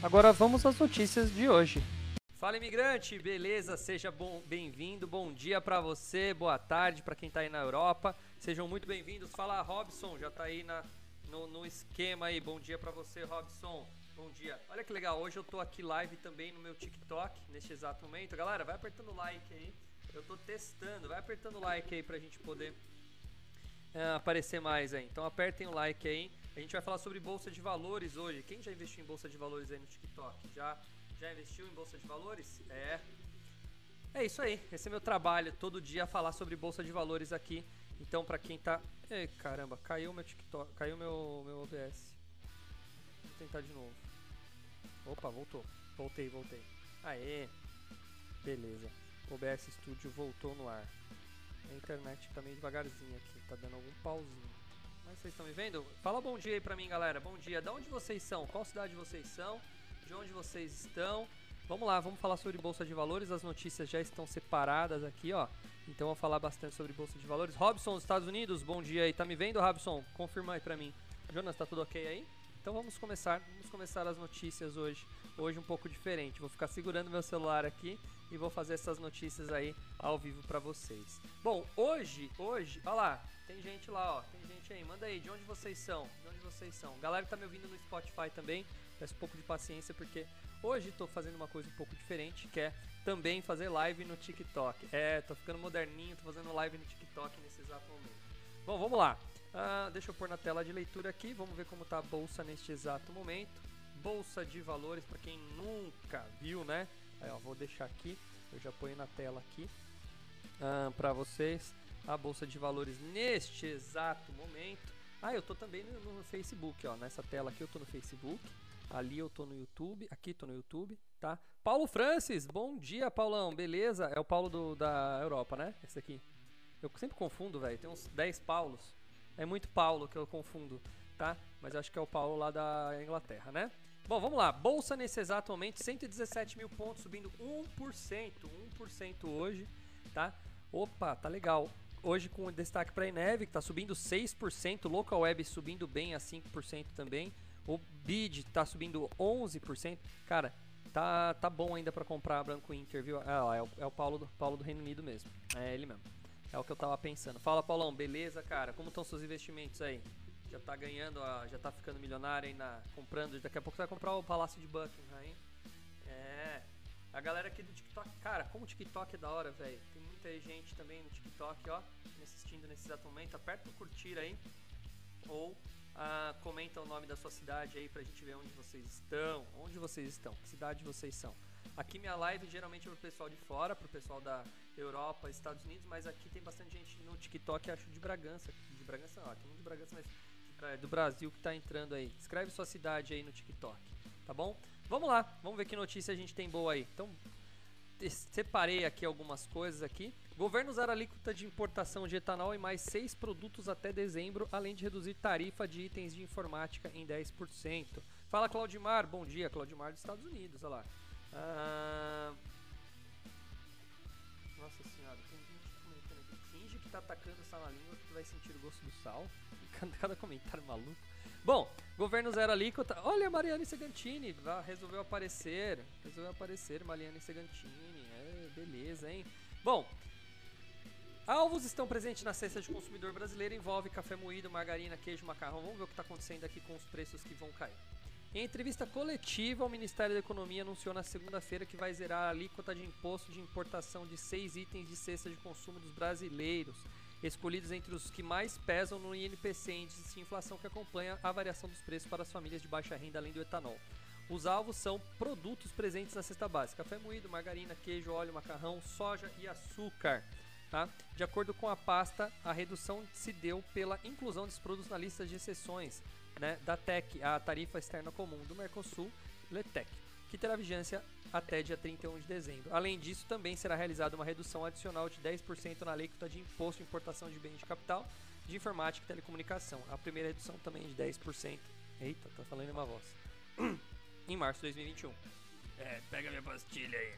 Agora vamos às notícias de hoje. Fala imigrante, beleza? Seja bem-vindo, bom dia para você, boa tarde para quem está aí na Europa. Sejam muito bem-vindos. Fala Robson, já está aí na, no, no, esquema aí. Bom dia para você, Robson. Bom dia. Olha que legal, hoje eu estou aqui live também no meu TikTok, neste exato momento. Galera, vai apertando like aí. Eu tô testando, vai apertando like aí pra gente poder uh, aparecer mais aí. Então apertem o like aí. A gente vai falar sobre bolsa de valores hoje. Quem já investiu em bolsa de valores aí no TikTok? Já já investiu em bolsa de valores? É. É isso aí. Esse é meu trabalho todo dia falar sobre bolsa de valores aqui. Então para quem tá, Ei, caramba, caiu meu TikTok, caiu meu meu OBS. Vou tentar de novo. Opa, voltou. Voltei, voltei. Aê. Beleza. OBS Studio voltou no ar. A internet tá meio devagarzinho aqui, tá dando algum pauzinho. Mas vocês estão me vendo? Fala bom dia aí pra mim, galera. Bom dia. De onde vocês são? Qual cidade vocês são? De onde vocês estão? Vamos lá, vamos falar sobre Bolsa de Valores. As notícias já estão separadas aqui, ó. Então vou falar bastante sobre Bolsa de Valores. Robson, dos Estados Unidos, bom dia aí. Tá me vendo, Robson? Confirma aí pra mim. Jonas, tá tudo ok aí? Então vamos começar, vamos começar as notícias hoje. Hoje um pouco diferente. Vou ficar segurando meu celular aqui e vou fazer essas notícias aí ao vivo para vocês. Bom, hoje, hoje, olha lá, tem gente lá, ó, tem gente aí, manda aí, de onde vocês são? De onde vocês são? Galera que tá me ouvindo no Spotify também, peço um pouco de paciência porque hoje tô fazendo uma coisa um pouco diferente, que é também fazer live no TikTok. É, tô ficando moderninho, tô fazendo live no TikTok nesse exato momento. Bom, vamos lá. Uh, deixa eu pôr na tela de leitura aqui, vamos ver como tá a bolsa neste exato momento. Bolsa de valores, para quem nunca viu, né? Aí, ó, vou deixar aqui, eu já ponho na tela aqui uh, para vocês a bolsa de valores neste exato momento. Ah, eu tô também no, no, Facebook, ó, nessa tela aqui eu tô no Facebook, ali eu tô no YouTube, aqui tô no YouTube, tá? Paulo Francis, bom dia, Paulão, beleza? É o Paulo do, da Europa, né? Esse aqui. Eu sempre confundo, velho, tem uns 10 Paulos. É muito Paulo que eu confundo, tá? Mas eu acho que é o Paulo lá da Inglaterra, né? Bom, vamos lá. Bolsa nesse exato momento, 117 mil pontos, subindo 1%. 1% hoje, tá? Opa, tá legal. Hoje com destaque para a Eneve, que está subindo 6%. Local Web subindo bem a 5% também. O BID está subindo 11%. Cara, tá, tá bom ainda para comprar Branco Inter, viu? Ah, é, o, é o Paulo, do, Paulo do Reino Unido mesmo. É ele mesmo. É o que eu tava pensando. Fala, Paulão, beleza, cara? Como estão seus investimentos aí? já tá ganhando, já tá ficando milionário aí na, comprando. Daqui a pouco você vai comprar o Palácio de Buckingham, hein? É. A galera aqui do TikTok, cara, como o TikTok é da hora, velho. Tem muita gente também no TikTok, ó, me assistindo nesse exato momento. Aperta o curtir aí. Ou ah, comenta o nome da sua cidade aí pra gente ver onde vocês estão. Onde vocês estão? Que cidade vocês são? Aqui minha live geralmente é pro pessoal de fora, pro pessoal da Europa, Estados Unidos, mas aqui tem bastante gente no TikTok, acho de Bragança. De Bragança não, tem muito de Bragança, mas é, do Brasil que está entrando aí. Escreve sua cidade aí no TikTok, tá bom? Vamos lá, vamos ver que notícia a gente tem boa aí. Então, separei aqui algumas coisas aqui. Governo usar alíquota de importação de etanol em mais seis produtos até dezembro, além de reduzir tarifa de itens de informática em 10%. Fala Claudimar, bom dia, Claudimar dos Estados Unidos, olha lá. Ah... Nossa senhora, que tá atacando sal na língua que vai sentir o gosto do sal. Cada comentário maluco. Bom, governo zero alíquota. Olha, Mariane Segantini resolveu aparecer. Resolveu aparecer, Mariane Segantini. É, beleza, hein? Bom, alvos estão presentes na cesta de consumidor brasileiro. Envolve café moído, margarina, queijo, macarrão. Vamos ver o que está acontecendo aqui com os preços que vão cair. Em entrevista coletiva, o Ministério da Economia anunciou na segunda-feira que vai zerar a alíquota de imposto de importação de seis itens de cesta de consumo dos brasileiros escolhidos entre os que mais pesam no INPC, índice de inflação que acompanha a variação dos preços para as famílias de baixa renda, além do etanol. Os alvos são produtos presentes na cesta básica: café moído, margarina, queijo, óleo, macarrão, soja e açúcar. Tá? De acordo com a pasta, a redução se deu pela inclusão desses produtos na lista de exceções né, da TEC, a tarifa externa comum do Mercosul, LETEC, que terá vigência até dia 31 de dezembro. Além disso, também será realizada uma redução adicional de 10% na alíquota de imposto de importação de bens de capital de informática e telecomunicação. A primeira redução também de 10%. Eita, tá falando em uma voz. em março de 2021. É, pega minha pastilha aí.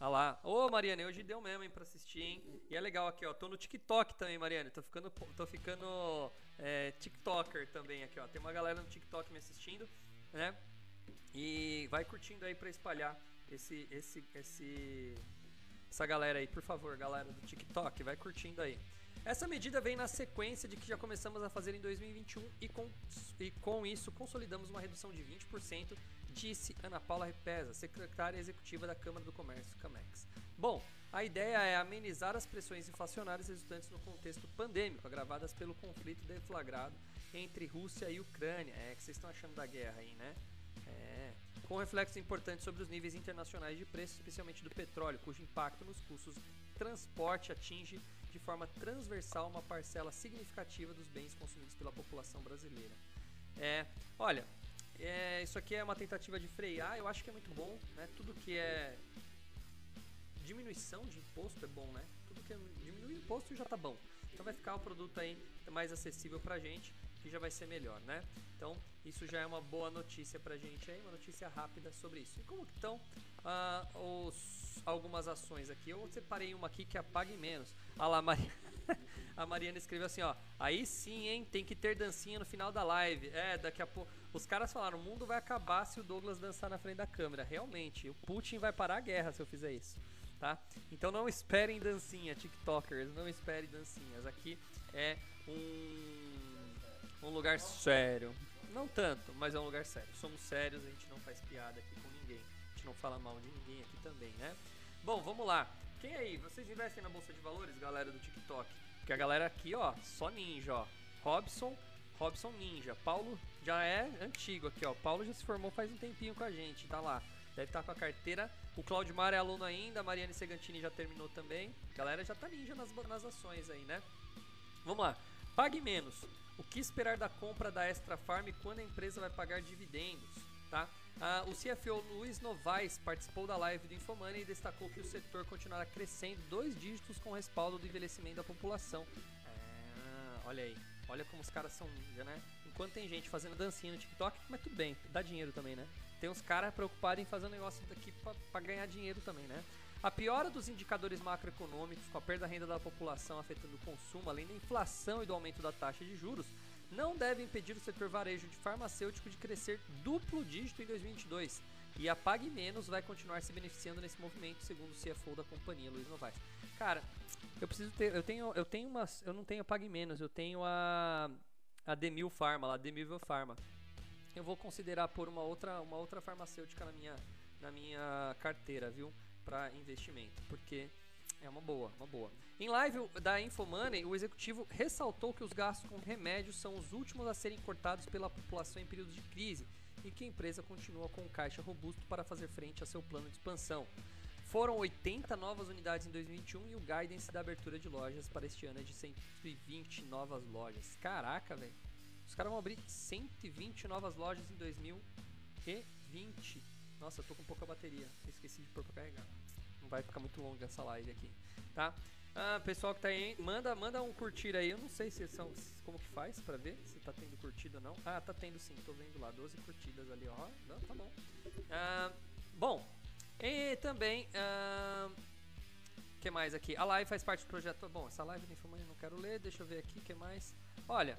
Olha lá. Ô, Mariana, hoje deu mesmo, hein, pra assistir, hein? E é legal aqui, ó. Tô no TikTok também, Mariana. Tô ficando, tô ficando é, TikToker também aqui, ó. Tem uma galera no TikTok me assistindo, né? E vai curtindo aí pra espalhar esse, esse, esse, essa galera aí, por favor, galera do TikTok. Vai curtindo aí. Essa medida vem na sequência de que já começamos a fazer em 2021 e com, e com isso consolidamos uma redução de 20% disse Ana Paula Repesa, secretária executiva da Câmara do Comércio, CAMEX. Bom, a ideia é amenizar as pressões inflacionárias resultantes no contexto pandêmico, agravadas pelo conflito deflagrado entre Rússia e Ucrânia. É que vocês estão achando da guerra aí, né? É. Com reflexos importantes sobre os níveis internacionais de preço, especialmente do petróleo, cujo impacto nos custos de transporte atinge de forma transversal uma parcela significativa dos bens consumidos pela população brasileira. É, olha, é, isso aqui é uma tentativa de frear, eu acho que é muito bom, né? Tudo que é diminuição de imposto é bom, né? Tudo que é diminuir o imposto já tá bom. Então vai ficar o produto aí mais acessível pra gente, que já vai ser melhor, né? Então, isso já é uma boa notícia pra gente aí, uma notícia rápida sobre isso. E como estão uh, os, algumas ações aqui? Eu separei uma aqui que apague menos. Olha lá, Maria... a Mariana escreveu assim, ó. Aí sim, hein? Tem que ter dancinha no final da live. É, daqui a pouco. Os caras falaram: o mundo vai acabar se o Douglas dançar na frente da câmera. Realmente, o Putin vai parar a guerra se eu fizer isso. Tá? Então não esperem dancinha, TikTokers, não esperem dancinhas. Aqui é um, um lugar sério. Não tanto, mas é um lugar sério. Somos sérios, a gente não faz piada aqui com ninguém. A gente não fala mal de ninguém aqui também, né? Bom, vamos lá. Quem aí? Vocês investem na bolsa de valores, galera do TikTok? Porque a galera aqui, ó, só ninja, ó. Robson, Robson Ninja. Paulo já é antigo aqui, ó. Paulo já se formou faz um tempinho com a gente, tá lá. Deve estar tá com a carteira. O Claudimar é aluno ainda, a Mariane Segantini já terminou também. A galera já tá ninja nas, nas ações aí, né? Vamos lá. Pague menos. O que esperar da compra da Extra Farm quando a empresa vai pagar dividendos? Tá? Ah, o CFO Luiz Novaes participou da live do Infomoney e destacou que o setor continuará crescendo dois dígitos com respaldo do envelhecimento da população. Ah, olha aí, olha como os caras são ninja, né? Enquanto tem gente fazendo dancinha no TikTok, mas tudo bem, dá dinheiro também, né? Tem uns caras preocupados em fazer um negócio daqui para ganhar dinheiro também, né? A piora dos indicadores macroeconômicos, com a perda da renda da população afetando o consumo, além da inflação e do aumento da taxa de juros, não deve impedir o setor varejo de farmacêutico de crescer duplo dígito em 2022. E a Pague Menos vai continuar se beneficiando nesse movimento, segundo o CFO da companhia, Luiz Novaes. Cara, eu preciso ter, eu tenho, eu tenho umas, eu não tenho Pague Menos, eu tenho a a Demil Pharma, lá Demil Pharma. Eu vou considerar por uma outra, uma outra farmacêutica na minha, na minha carteira, viu, para investimento, porque é uma boa, uma boa. Em live da Infomoney, o executivo ressaltou que os gastos com remédios são os últimos a serem cortados pela população em períodos de crise e que a empresa continua com um caixa robusto para fazer frente a seu plano de expansão. Foram 80 novas unidades em 2021 e o guidance da abertura de lojas para este ano é de 120 novas lojas. Caraca, velho. Os caras vão abrir 120 novas lojas em 2020. Nossa, eu tô com pouca bateria. Esqueci de pôr pra carregar não vai ficar muito longa essa live aqui, tá? Ah, pessoal que tá aí, manda, manda um curtir aí. Eu não sei se são como que faz para ver se tá tendo curtida ou não. Ah, tá tendo sim, tô vendo lá 12 curtidas ali, ó. Não, tá bom. Ah, bom, e também ah, que mais aqui? A live faz parte do projeto. Bom, essa live de eu não quero ler. Deixa eu ver aqui que mais. Olha,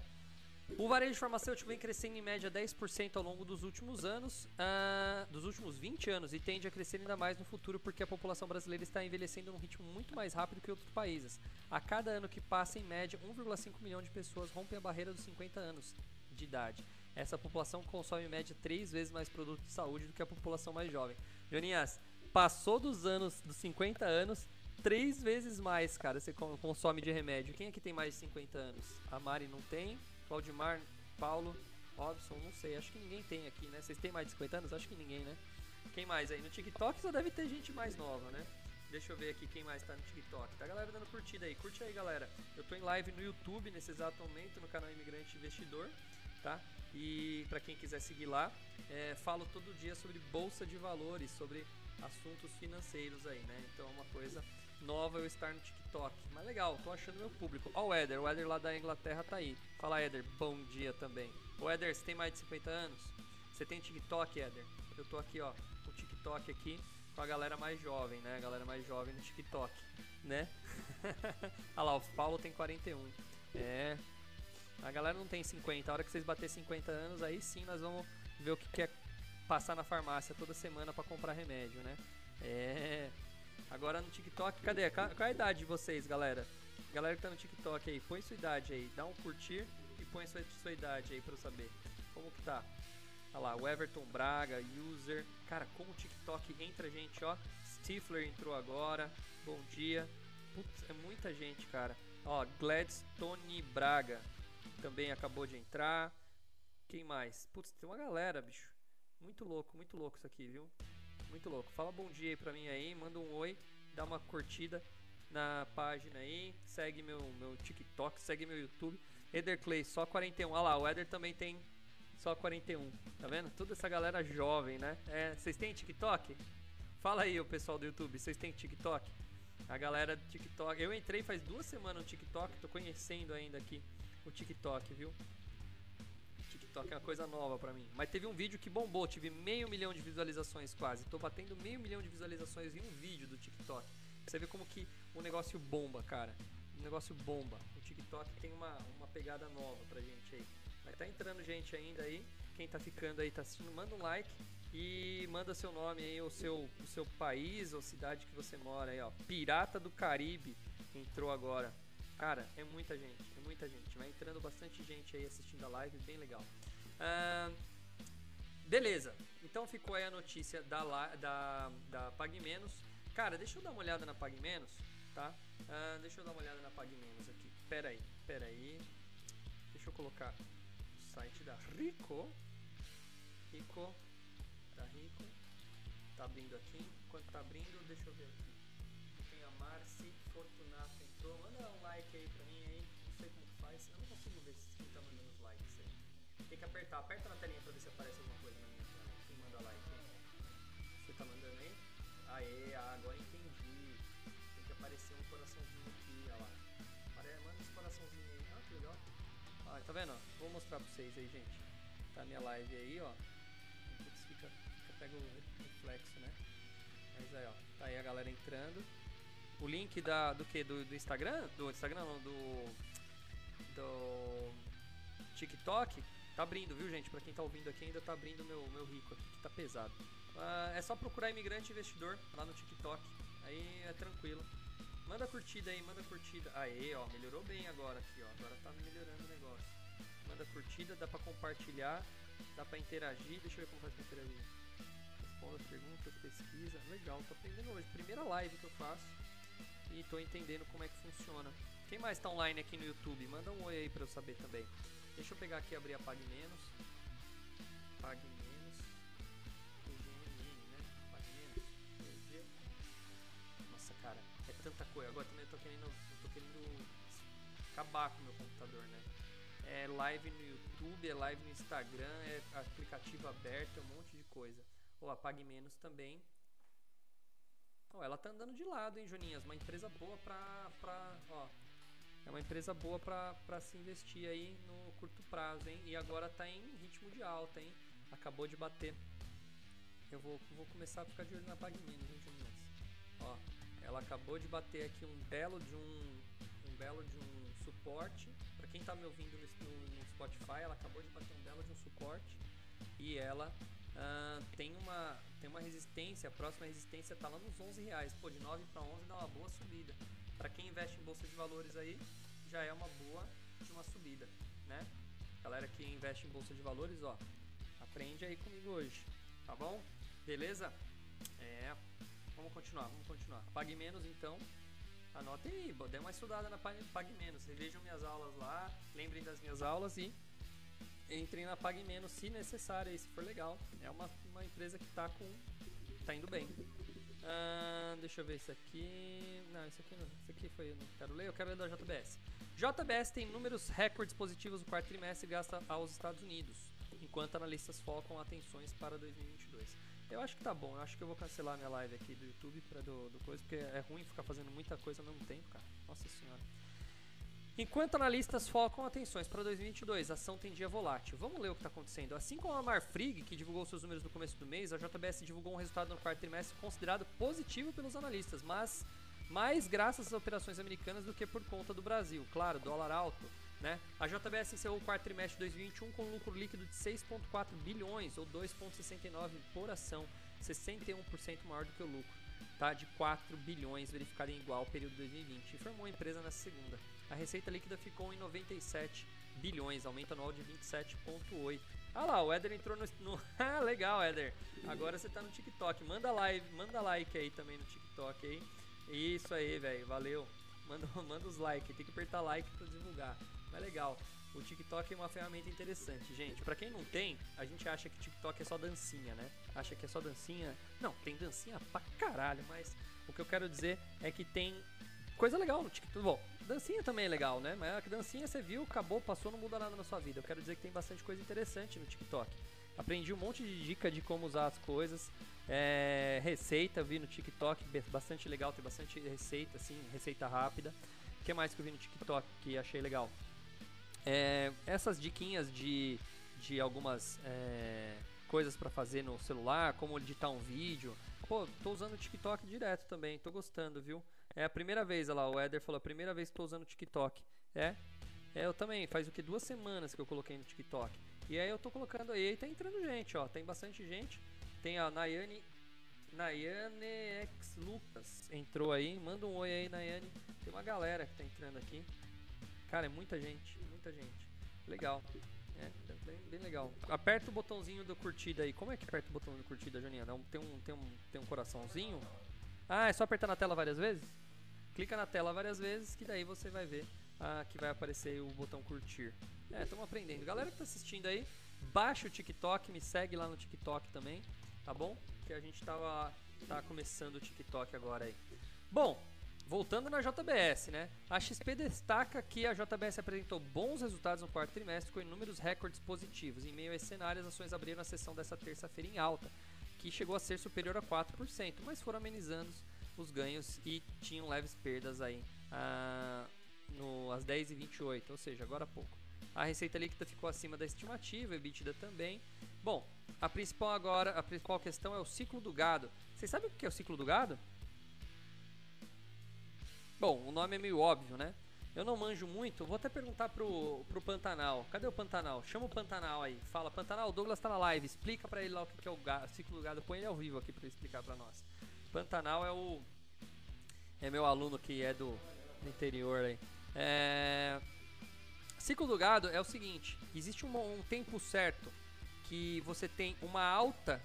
o varejo farmacêutico vem crescendo em média 10% ao longo dos últimos anos, uh, dos últimos 20 anos, e tende a crescer ainda mais no futuro porque a população brasileira está envelhecendo num ritmo muito mais rápido que outros países. A cada ano que passa, em média, 1,5 milhão de pessoas rompem a barreira dos 50 anos de idade. Essa população consome em média 3 vezes mais produtos de saúde do que a população mais jovem. Joninhas, passou dos anos dos 50 anos, três vezes mais, cara, você consome de remédio. Quem aqui tem mais de 50 anos? A Mari não tem, Claudimar, Paulo, Robson, não sei, acho que ninguém tem aqui, né? Vocês têm mais de 50 anos? Acho que ninguém, né? Quem mais aí? No TikTok só deve ter gente mais nova, né? Deixa eu ver aqui quem mais tá no TikTok. Tá a galera dando curtida aí. Curte aí, galera. Eu tô em live no YouTube nesse exato momento, no canal Imigrante Investidor, tá? E para quem quiser seguir lá, é, falo todo dia sobre bolsa de valores, sobre assuntos financeiros aí, né? Então é uma coisa nova eu estar no TikTok. Mas legal, tô achando meu público. Ó o Eder, o Eder lá da Inglaterra tá aí. Fala Eder, bom dia também. O Eder, você tem mais de 50 anos? Você tem TikTok, Eder? Eu tô aqui, ó, o TikTok aqui com a galera mais jovem, né? A galera mais jovem no TikTok, né? Olha lá, o Paulo tem 41. É. A galera não tem 50. A hora que vocês bater 50 anos, aí sim nós vamos ver o que quer passar na farmácia toda semana para comprar remédio, né? É. Agora no TikTok, cadê? Qual a idade de vocês, galera? Galera que tá no TikTok aí, põe sua idade aí, dá um curtir e põe sua, sua idade aí pra eu saber. Como que tá? Olha lá, o Everton Braga, user. Cara, como o TikTok entra gente, ó. Stifler entrou agora. Bom dia. Putz, é muita gente, cara. Ó, Gladstone Braga também acabou de entrar. Quem mais? Putz, tem uma galera, bicho. Muito louco, muito louco isso aqui, viu? Muito louco. Fala bom dia aí pra mim aí, manda um oi, dá uma curtida na página aí, segue meu, meu TikTok, segue meu YouTube. Eder Clay, só 41. Olha lá, o Eder também tem só 41. Tá vendo? Toda essa galera jovem, né? É, vocês têm TikTok? Fala aí, o pessoal do YouTube, vocês têm TikTok? A galera do TikTok. Eu entrei faz duas semanas no TikTok, tô conhecendo ainda aqui o TikTok, viu? É uma coisa nova pra mim. Mas teve um vídeo que bombou, tive meio milhão de visualizações quase. Tô batendo meio milhão de visualizações em um vídeo do TikTok. Você vê como que o negócio bomba, cara. O negócio bomba. O TikTok tem uma, uma pegada nova pra gente aí. Vai tá entrando gente ainda aí. Quem tá ficando aí, tá assistindo, manda um like e manda seu nome aí, o seu, o seu país ou cidade que você mora aí, ó. Pirata do Caribe entrou agora. Cara, é muita gente, é muita gente. Vai entrando bastante gente aí assistindo a live, bem legal. Beleza, então ficou aí a notícia da, da, da Pague Menos. Cara, deixa eu dar uma olhada na Pague Menos, tá? Deixa eu dar uma olhada na Pague Menos aqui. Pera aí, pera aí. Deixa eu colocar site da Rico. Rico. Da Rico. Tá abrindo aqui. Enquanto tá abrindo, deixa eu ver aqui. Tem a Marci Fortunato Manda um like aí pra mim aí. Não sei como faz. Eu não consigo ver quem tá mandando os likes aí. Tem que apertar. Aperta na telinha pra ver se aparece alguma coisa na minha tela. Quem manda like aí. Você tá mandando aí? Aê, ah, agora entendi. Tem que aparecer um coraçãozinho aqui, olha lá. Manda esse coraçãozinho aí. Ah, que legal. Ó, tá vendo? Vou mostrar pra vocês aí, gente. Tá minha live aí, ó. Fica, fica, pega o reflexo, né? Mas aí, ó. Tá aí a galera entrando. O link da, do que? Do, do Instagram? Do Instagram não, do. Do. TikTok. Tá abrindo, viu, gente? Pra quem tá ouvindo aqui, ainda tá abrindo meu, meu rico aqui, que tá pesado. Uh, é só procurar imigrante investidor lá no TikTok. Aí é tranquilo. Manda curtida aí, manda curtida. Aê, ó, melhorou bem agora aqui, ó. Agora tá melhorando o negócio. Manda curtida, dá pra compartilhar, dá pra interagir. Deixa eu ver como faz pra interagir. Responda as perguntas, pesquisa. Legal, tô aprendendo hoje. Primeira live que eu faço e tô entendendo como é que funciona. Quem mais tá online aqui no YouTube? Manda um oi aí pra eu saber também. Deixa eu pegar aqui e abrir a Menos. Pague Menos. né? Menos. Nossa, cara é tanta coisa. Agora também eu tô querendo, eu tô querendo acabar com o meu computador, né? É live no YouTube, é live no Instagram, é aplicativo aberto, é um monte de coisa. Ou apague menos também. Oh, ela tá andando de lado, hein, Joninhas? Uma empresa boa pra. pra ó, é uma empresa boa pra se investir aí no curto prazo, hein? E agora tá em ritmo de alta, hein? Acabou de bater. Eu vou, vou começar a ficar de olho na Menos, hein, Joninhas? Ó, ela acabou de bater aqui um belo de um, um belo de um suporte. Para quem está me ouvindo no, no, Spotify, ela acabou de bater um belo de um suporte e ela uh, tem uma tem uma resistência. A próxima resistência está lá nos 11 reais. Pô, de 9 para 11 dá uma boa subida. Para quem investe em bolsa de valores aí, já é uma boa de uma subida, né? Galera que investe em bolsa de valores, ó, aprende aí comigo hoje, tá bom? Beleza? É. Vamos continuar, vamos continuar. Pague menos então. Anotem aí, dê uma estudada na Pague Menos. Revejam minhas aulas lá, lembrem das minhas aulas e entrem na Pague Menos se necessário, se for legal. É uma, uma empresa que está com. tá indo bem. Ah, deixa eu ver isso aqui. Não, isso aqui não. Isso aqui foi. Eu não quero ler, eu quero ler da JBS. JBS tem números recordes positivos no quarto trimestre gasta aos Estados Unidos. enquanto analistas focam atenções para 2022. Eu acho que tá bom, eu acho que eu vou cancelar minha live aqui do YouTube para do, do coisa, porque é ruim ficar fazendo muita coisa ao mesmo tempo, cara. Nossa senhora. Enquanto analistas focam atenções para 2022, a ação tem dia volátil. Vamos ler o que está acontecendo. Assim como a Marfrig, que divulgou seus números no começo do mês, a JBS divulgou um resultado no quarto trimestre considerado positivo pelos analistas, mas mais graças às operações americanas do que por conta do Brasil. Claro, dólar alto. Né? A JBS encerrou o quarto trimestre de 2021 com um lucro líquido de 6,4 bilhões, ou 2,69 por ação, 61% maior do que o lucro tá, de 4 bilhões verificado em igual período de 2020, informou a empresa na segunda. A receita líquida ficou em 97 bilhões, aumento anual de 27,8. Ah lá, o Eder entrou no. no ah, legal, Eder. Agora você tá no TikTok. Manda live, manda like aí também no TikTok aí. Isso aí, velho. Valeu. Manda, manda os likes. Tem que apertar like para divulgar. Mas legal. O TikTok é uma ferramenta interessante, gente. Para quem não tem, a gente acha que TikTok é só dancinha, né? Acha que é só dancinha. Não, tem dancinha pra caralho, mas o que eu quero dizer é que tem coisa legal no TikTok. Bom, dancinha também é legal, né? Mas a dancinha você viu, acabou, passou, não muda nada na sua vida. Eu quero dizer que tem bastante coisa interessante no TikTok. Aprendi um monte de dica de como usar as coisas. É, receita, vi no TikTok, bastante legal, tem bastante receita, assim, receita rápida. O que mais que eu vi no TikTok que achei legal? É, essas diquinhas de, de algumas é, coisas para fazer no celular, como editar um vídeo. Pô, tô usando o TikTok direto também, tô gostando, viu? É a primeira vez, olha lá, o Eder falou, a primeira vez que tô usando o TikTok. É? É, eu também, faz o que? Duas semanas que eu coloquei no TikTok. E aí eu tô colocando aí, tá entrando gente, ó, tem bastante gente. Tem a Nayane, Nayane X Lucas entrou aí, manda um oi aí, Nayane. Tem uma galera que tá entrando aqui. Cara, é muita gente, muita gente. Legal. É, bem, bem, legal. Aperta o botãozinho do curtida aí. Como é que aperta o botão do curtida, Joninha? Tem um, tem, um, tem um coraçãozinho? Ah, é só apertar na tela várias vezes? Clica na tela várias vezes que daí você vai ver ah, que vai aparecer o botão curtir. É, estamos aprendendo. Galera que está assistindo aí, baixa o TikTok, me segue lá no TikTok também, tá bom? Que a gente tava tá começando o TikTok agora aí. Bom, Voltando na JBS, né? A XP destaca que a JBS apresentou bons resultados no quarto trimestre com inúmeros recordes positivos. Em meio a esse cenário, as ações abriram a sessão dessa terça-feira em alta, que chegou a ser superior a 4%, mas foram amenizando os ganhos e tinham leves perdas aí ah, no, às 10h28, ou seja, agora há pouco. A receita líquida ficou acima da estimativa, EBITDA também. Bom, a principal agora, a principal questão é o ciclo do gado. Vocês sabem o que é o ciclo do gado? Bom, o nome é meio óbvio, né? Eu não manjo muito, vou até perguntar pro, pro Pantanal. Cadê o Pantanal? Chama o Pantanal aí. Fala, Pantanal, o Douglas tá na live. Explica pra ele lá o que é o ciclo do gado. Põe ele ao vivo aqui ele explicar pra nós. Pantanal é o. É meu aluno que é do, do interior aí. É. Ciclo do gado é o seguinte: existe um, um tempo certo que você tem uma alta,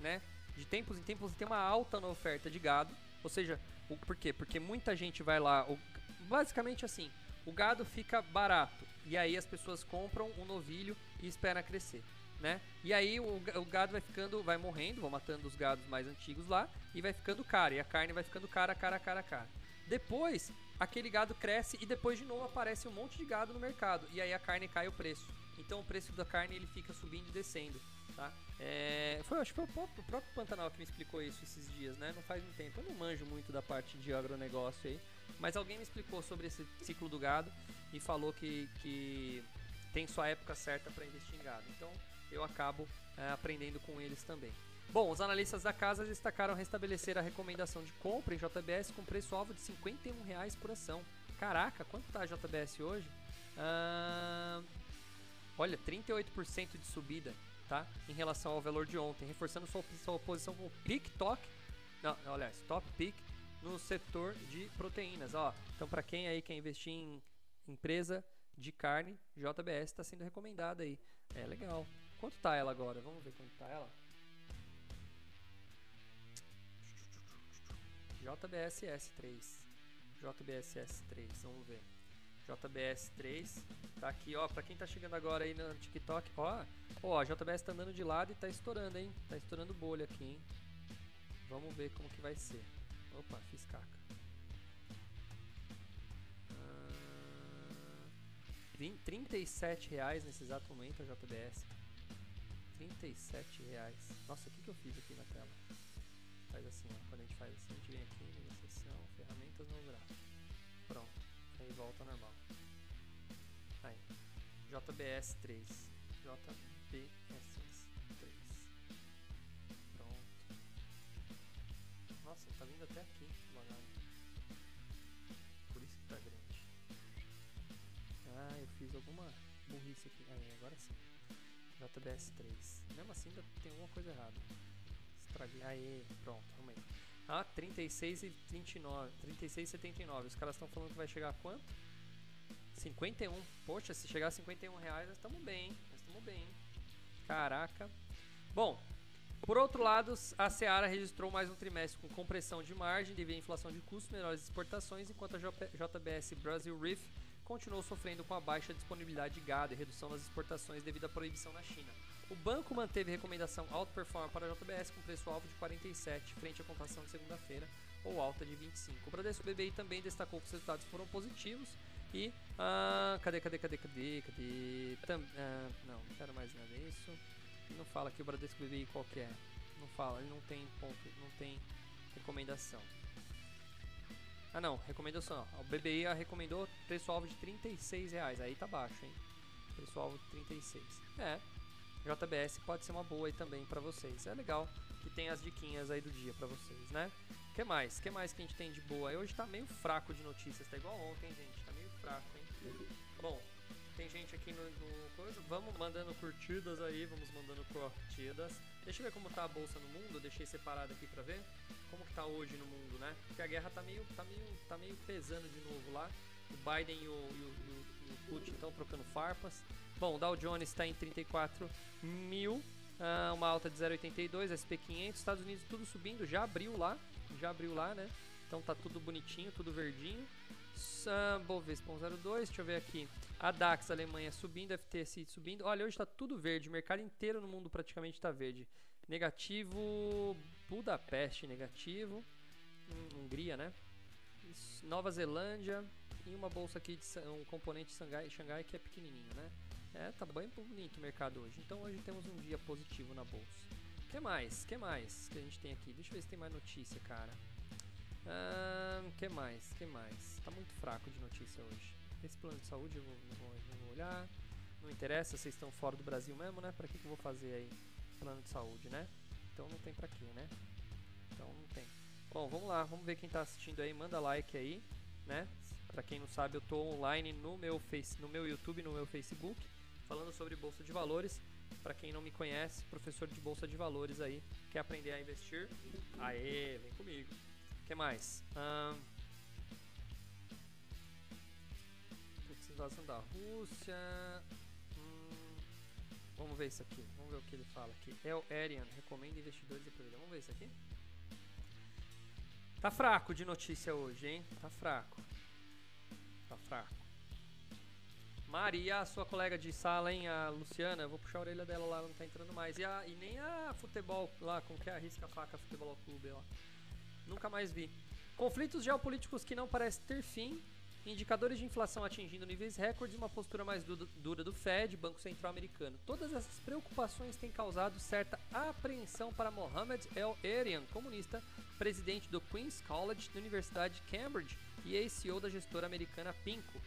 né? De tempos em tempos você tem uma alta na oferta de gado. Ou seja, o, por quê? Porque muita gente vai lá. O, basicamente assim, o gado fica barato. E aí as pessoas compram um novilho e esperam crescer. Né? E aí o, o, gado vai ficando, vai morrendo, vão matando os gados mais antigos lá e vai ficando caro. E a carne vai ficando cara, cara, cara, cara. Depois, aquele gado cresce e depois de novo aparece um monte de gado no mercado. E aí a carne cai o preço. Então o preço da carne ele fica subindo e descendo. Tá? É, foi, acho que foi o próprio, o próprio Pantanal que me explicou isso esses dias, né? Não faz um tempo. Eu não manjo muito da parte de agronegócio aí, mas alguém me explicou sobre esse ciclo do gado e falou que, que tem sua época certa para investir em gado. Então eu acabo é, aprendendo com eles também. Bom, os analistas da casa destacaram restabelecer a recomendação de compra em JBS com preço-alvo de R$ 51,00 por ação. Caraca, quanto está a JBS hoje? Ah, olha, 38% de subida tá? Em relação ao valor de ontem, reforçando sua, sua posição com Talk, não, olha, Top Pick no setor de proteínas, ó. Então, para quem aí quer investir em empresa de carne, JBS está sendo recomendada aí. É legal. Quanto tá ela agora? Vamos ver quanto tá ela. JBSS3. JBSS3, vamos ver. JBS3. Tá aqui, ó, pra quem tá chegando agora aí no TikTok, ó, ó, a JBS tá andando de lado e tá estourando, hein? Tá estourando bolha aqui, hein? Vamos ver como que vai ser. Opa, fiz caca. Ah, 37 reais nesse exato momento a JBS. 37 reais. Nossa, o que, que eu fiz aqui na tela? Faz assim, ó. Quando a gente faz assim, a gente vem aqui, negociação, ferramentas no gráfico. Pronto. Aí volta normal. Aí. JBS 3. JBS 3. Pronto. Nossa, tá vindo até aqui Por isso que tá grande. Ah, eu fiz alguma burrice aqui. Aí, agora sim. JBS 3. Mesmo assim ainda tem alguma coisa errada. Estraguei. Aê, pronto, arrumei. Ah, 36 e 29. 36 e 79. Os caras estão falando que vai chegar a quanto? 51. Poxa, se chegar a 51 reais, nós estamos bem, Nós estamos bem. Caraca. Bom, por outro lado, a Seara registrou mais um trimestre com compressão de margem devido à inflação de custos, menores exportações, enquanto a JBS Brasil Reef continuou sofrendo com a baixa disponibilidade de gado e redução das exportações devido à proibição na China. O banco manteve recomendação outperform para a JBS com preço-alvo de 47, frente à cotação de segunda-feira, ou alta de 25. O Bradesco BBI também destacou que os resultados foram positivos e. Ah, cadê, cadê, cadê, cadê, cadê? Tam, ah, não, não quero mais nada disso. Não fala que o Bradesco BBI qual é. Não fala, ele não tem ponto, não tem recomendação. Ah não, recomendação. O BBI recomendou preço-alvo de 36 reais. Aí tá baixo, hein? Preço-alvo de 36. É, JBS pode ser uma boa aí também para vocês. É legal que tem as diquinhas aí do dia para vocês, né? que mais? que mais que a gente tem de boa? Hoje tá meio fraco de notícias, tá igual ontem, gente. Tá meio fraco, hein? Bom, tem gente aqui no, no coisa. Vamos mandando curtidas aí, vamos mandando curtidas. Deixa eu ver como tá a bolsa no mundo, deixei separado aqui pra ver. Como que tá hoje no mundo, né? Porque a guerra tá meio, tá meio, tá meio pesando de novo lá. O Biden e o, e o, e o Putin estão trocando farpas. Bom, o Dow Jones está em 34 mil, uh, uma alta de 0,82, SP500, Estados Unidos tudo subindo, já abriu lá, já abriu lá, né? Então tá tudo bonitinho, tudo verdinho. Uh, Bovespa 02, deixa eu ver aqui. A DAX, Alemanha subindo, FTSE subindo. Olha, hoje está tudo verde, o mercado inteiro no mundo praticamente está verde. Negativo, Budapeste negativo, hum, Hungria, né? Nova Zelândia e uma bolsa aqui de um componente de Xangai, Xangai que é pequenininho, né? É, tá bem bonito o mercado hoje. Então hoje temos um dia positivo na bolsa. Que mais? que mais que a gente tem aqui? Deixa eu ver se tem mais notícia, cara. O que mais? que mais? Tá muito fraco de notícia hoje. Esse plano de saúde eu vou, não, vou, não vou olhar. Não interessa, vocês estão fora do Brasil mesmo, né? Pra que, que eu vou fazer aí plano de saúde, né? Então não tem pra quê, né? Então não tem. Bom, vamos lá, vamos ver quem tá assistindo aí. Manda like aí, né? Pra quem não sabe, eu tô online no meu, face, no meu YouTube, no meu Facebook falando sobre bolsa de valores. Para quem não me conhece, professor de bolsa de valores aí, quer aprender a investir? Aê, vem comigo. O que mais? Um, invasão da Rússia. Hum, vamos ver isso aqui. Vamos ver o que ele fala aqui. El Arian recomenda investidores e. Vamos ver isso aqui. Tá fraco de notícia hoje, hein? Tá fraco. Tá fraco. Maria, a sua colega de sala, hein? A Luciana, eu vou puxar a orelha dela lá, não tá entrando mais. E, a, e nem a futebol lá, com que é arrisca a faca futebol clube lá. Nunca mais vi. Conflitos geopolíticos que não parecem ter fim. Indicadores de inflação atingindo níveis recordes uma postura mais dura do Fed, Banco Central Americano. Todas essas preocupações têm causado certa apreensão para Mohamed El-Erian, comunista, presidente do Queen's College da Universidade de Cambridge e ex-CEO da gestora americana Pinco.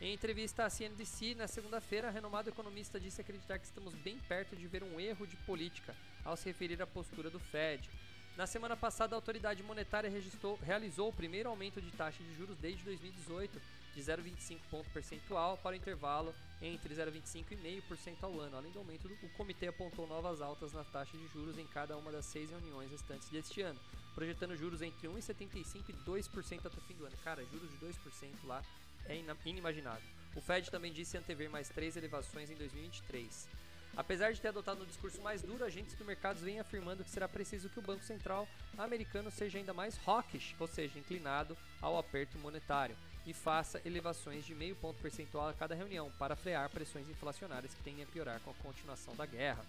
Em entrevista à CNBC na segunda-feira, a renomado economista disse acreditar que estamos bem perto de ver um erro de política ao se referir à postura do Fed. Na semana passada, a autoridade monetária registrou, realizou o primeiro aumento de taxa de juros desde 2018, de 0,25 ponto percentual para o intervalo entre 0,25 e 0,5% ao ano. Além do aumento, o comitê apontou novas altas na taxa de juros em cada uma das seis reuniões restantes deste ano, projetando juros entre 1,75% e 2% até o fim do ano. Cara, juros de 2% lá é inimaginável. O Fed também disse antever mais três elevações em 2023. Apesar de ter adotado um discurso mais duro, agentes do mercado vêm afirmando que será preciso que o Banco Central americano seja ainda mais hawkish, ou seja, inclinado ao aperto monetário, e faça elevações de meio ponto percentual a cada reunião para frear pressões inflacionárias que tendem a piorar com a continuação da guerra.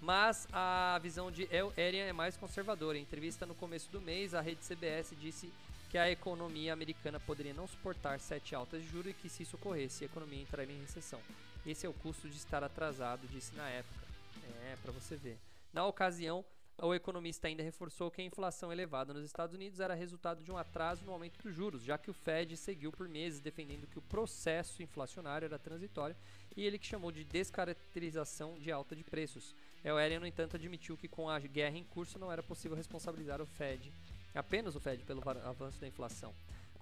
Mas a visão de El Erian é mais conservadora. Em entrevista no começo do mês, a rede CBS disse que a economia americana poderia não suportar sete altas de juros e que se isso ocorresse, a economia entraria em recessão. Esse é o custo de estar atrasado, disse na época. É, para você ver. Na ocasião, o economista ainda reforçou que a inflação elevada nos Estados Unidos era resultado de um atraso no aumento dos juros, já que o Fed seguiu por meses defendendo que o processo inflacionário era transitório e ele que chamou de descaracterização de alta de preços. El Eren, no entanto, admitiu que com a guerra em curso não era possível responsabilizar o Fed, apenas o Fed, pelo avanço da inflação.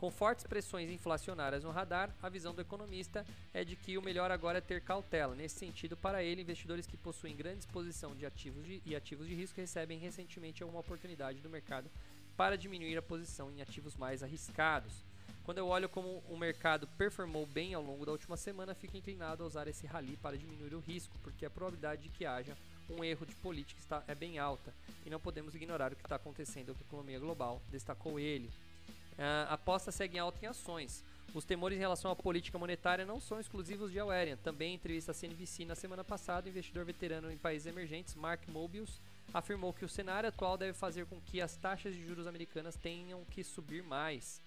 Com fortes pressões inflacionárias no radar, a visão do economista é de que o melhor agora é ter cautela. Nesse sentido, para ele, investidores que possuem grande exposição de ativos de, e ativos de risco recebem recentemente alguma oportunidade do mercado para diminuir a posição em ativos mais arriscados. Quando eu olho como o mercado performou bem ao longo da última semana, fico inclinado a usar esse rally para diminuir o risco, porque a probabilidade de que haja um erro de política está, é bem alta e não podemos ignorar o que está acontecendo com a economia global, destacou ele. Uh, aposta segue alta em ações. Os temores em relação à política monetária não são exclusivos de Alerian. Também em entrevista à CNBC na semana passada, o investidor veterano em países emergentes, Mark Mobius, afirmou que o cenário atual deve fazer com que as taxas de juros americanas tenham que subir mais.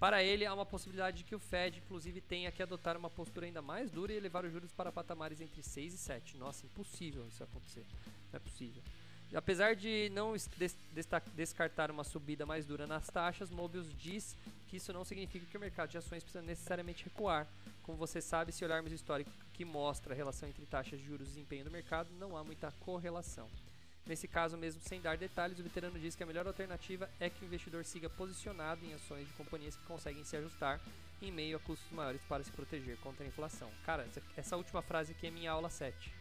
Para ele, há uma possibilidade de que o Fed, inclusive, tenha que adotar uma postura ainda mais dura e elevar os juros para patamares entre 6 e 7. Nossa, impossível isso acontecer. Não é possível. Apesar de não descartar uma subida mais dura nas taxas, Mobius diz que isso não significa que o mercado de ações precisa necessariamente recuar. Como você sabe, se olharmos o histórico que mostra a relação entre taxas de juros e desempenho do mercado, não há muita correlação. Nesse caso, mesmo sem dar detalhes, o veterano diz que a melhor alternativa é que o investidor siga posicionado em ações de companhias que conseguem se ajustar em meio a custos maiores para se proteger contra a inflação. Cara, essa última frase aqui é minha aula 7.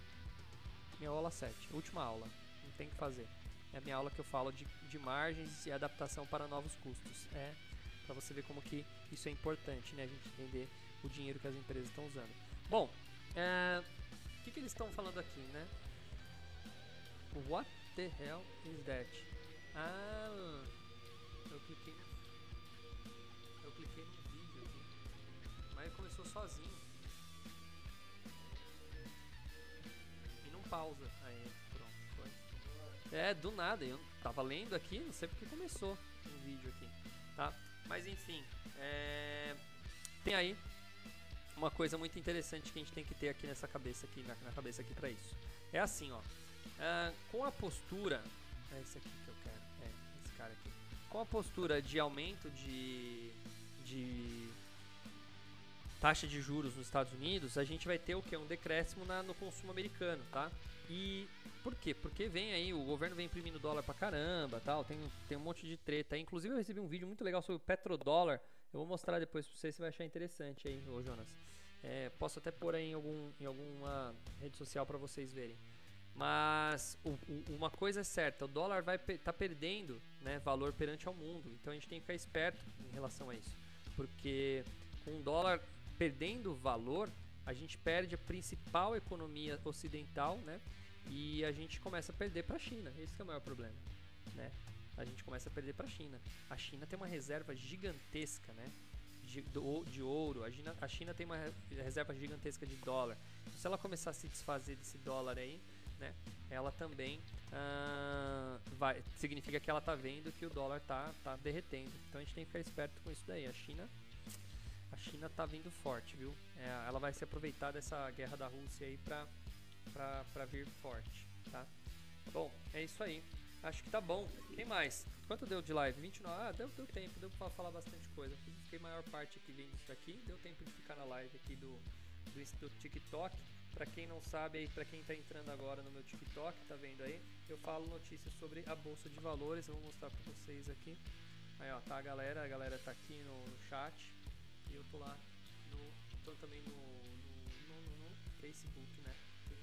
Minha aula 7, última aula tem que fazer. É a minha aula que eu falo de, de margens e adaptação para novos custos. É para você ver como que isso é importante, né? A gente entender o dinheiro que as empresas estão usando. Bom, é, o que, que eles estão falando aqui, né? What the hell is that? Ah, eu cliquei, eu cliquei no vídeo aqui, mas começou sozinho. E não pausa. Aí, pronto. É, do nada, eu tava lendo aqui, não sei porque começou o vídeo aqui, tá? Mas enfim, é... tem aí uma coisa muito interessante que a gente tem que ter aqui nessa cabeça aqui, na, na cabeça aqui para isso. É assim, ó, é, com a postura, é esse aqui que eu quero, é esse cara aqui. Com a postura de aumento de, de taxa de juros nos Estados Unidos, a gente vai ter o que? Um decréscimo na, no consumo americano, tá? E por quê? Porque vem aí, o governo vem imprimindo dólar pra caramba, tal, tem, tem um monte de treta. Inclusive eu recebi um vídeo muito legal sobre o petrodólar. Eu vou mostrar depois pra você, você vai achar interessante aí, ô Jonas. É, posso até pôr aí em, algum, em alguma rede social para vocês verem. Mas o, o, uma coisa é certa, o dólar vai tá perdendo né, valor perante ao mundo. Então a gente tem que ficar esperto em relação a isso. Porque com o dólar perdendo valor, a gente perde a principal economia ocidental, né? E a gente começa a perder para a China. Esse é o maior problema, né? A gente começa a perder para a China. A China tem uma reserva gigantesca, né? De, de ouro. A China, a China tem uma reserva gigantesca de dólar. Se ela começar a se desfazer desse dólar aí, né? Ela também ah, vai significa que ela tá vendo que o dólar tá tá derretendo. Então a gente tem que ficar esperto com isso daí. A China China tá vindo forte, viu? É, ela vai se aproveitar dessa guerra da Rússia aí pra, pra, pra vir forte, tá? Bom, é isso aí. Acho que tá bom. Quem mais? Quanto deu de live? 29? Ah, deu, deu tempo, deu pra falar bastante coisa. Fiquei maior parte aqui vendo isso aqui. Deu tempo de ficar na live aqui do, do, do TikTok. Pra quem não sabe aí, pra quem tá entrando agora no meu TikTok, tá vendo aí? Eu falo notícias sobre a Bolsa de Valores. Eu vou mostrar pra vocês aqui. Aí ó, tá a galera, a galera tá aqui no chat. E eu tô lá no. também no, no, no, no Facebook, né?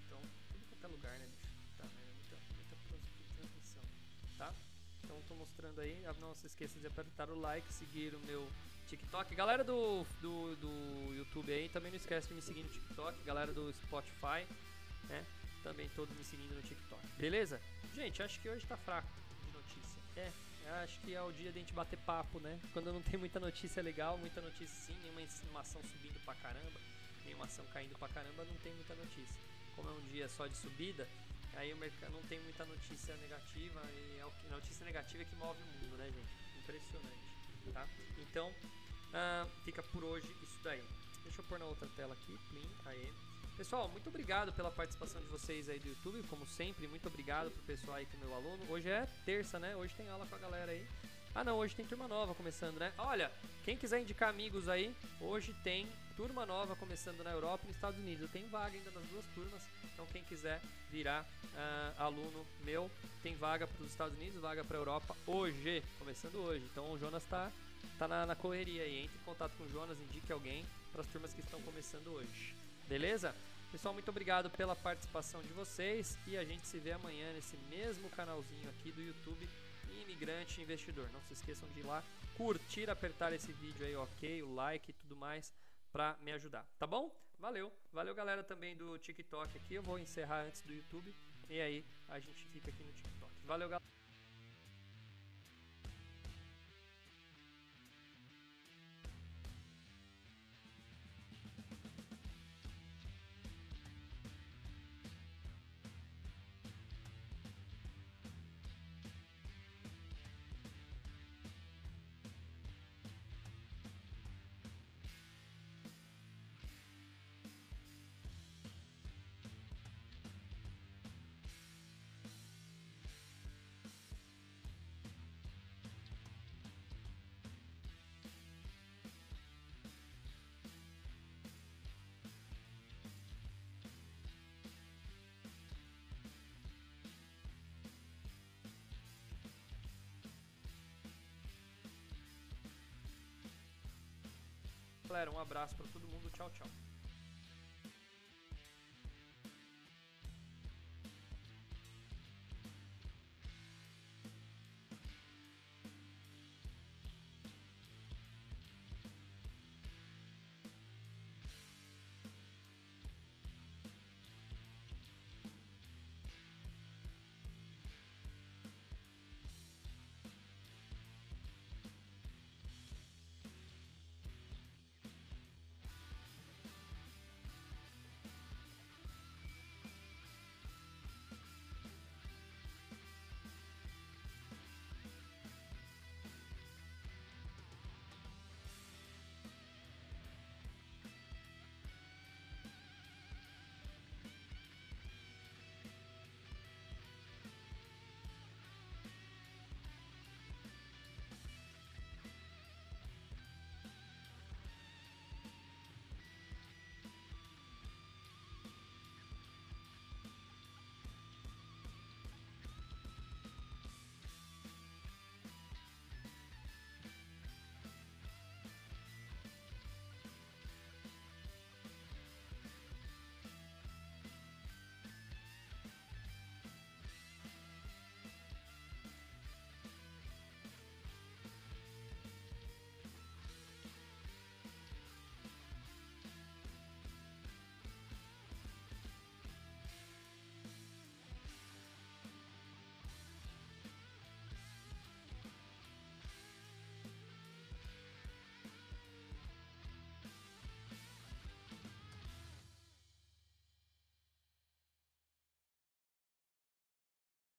Então, tudo quanto é lugar, né, bicho? Tá, né? Muita, muita transmissão, tá? Então tô mostrando aí, ah, não se esqueça de apertar o like, seguir o meu TikTok. Galera do, do, do YouTube aí, também não esquece de me seguir no TikTok. Galera do Spotify, né? Também todos me seguindo no TikTok. Beleza? Gente, acho que hoje tá fraco de notícia. É, acho que é o dia de a gente bater papo, né? Quando não tem muita notícia legal, muita notícia sim, nenhuma ação subindo pra caramba, nenhuma ação caindo pra caramba, não tem muita notícia. Como é um dia só de subida, aí o mercado não tem muita notícia negativa e é o que notícia negativa é que move o mundo, né, gente? Impressionante, tá? Então, uh, fica por hoje isso daí. Deixa eu pôr na outra tela aqui, plim, aí. Pessoal, muito obrigado pela participação de vocês aí do YouTube, como sempre, muito obrigado pro pessoal aí que é meu aluno. Hoje é terça, né? Hoje tem aula com a galera aí. Ah não, hoje tem turma nova começando, né? Olha, quem quiser indicar amigos aí, hoje tem turma nova começando na Europa e nos Estados Unidos. Eu tenho vaga ainda nas duas turmas, então quem quiser virar uh, aluno meu, tem vaga para os Estados Unidos, vaga para a Europa hoje, começando hoje. Então o Jonas está tá na, na correria aí. Entre em contato com o Jonas, indique alguém para as turmas que estão começando hoje. Beleza? Pessoal, muito obrigado pela participação de vocês e a gente se vê amanhã nesse mesmo canalzinho aqui do YouTube Imigrante Investidor. Não se esqueçam de ir lá, curtir, apertar esse vídeo aí, ok, o like e tudo mais para me ajudar, tá bom? Valeu, valeu galera também do TikTok aqui. Eu vou encerrar antes do YouTube e aí a gente fica aqui no TikTok. Valeu, galera. Galera, um abraço para todo mundo. Tchau, tchau.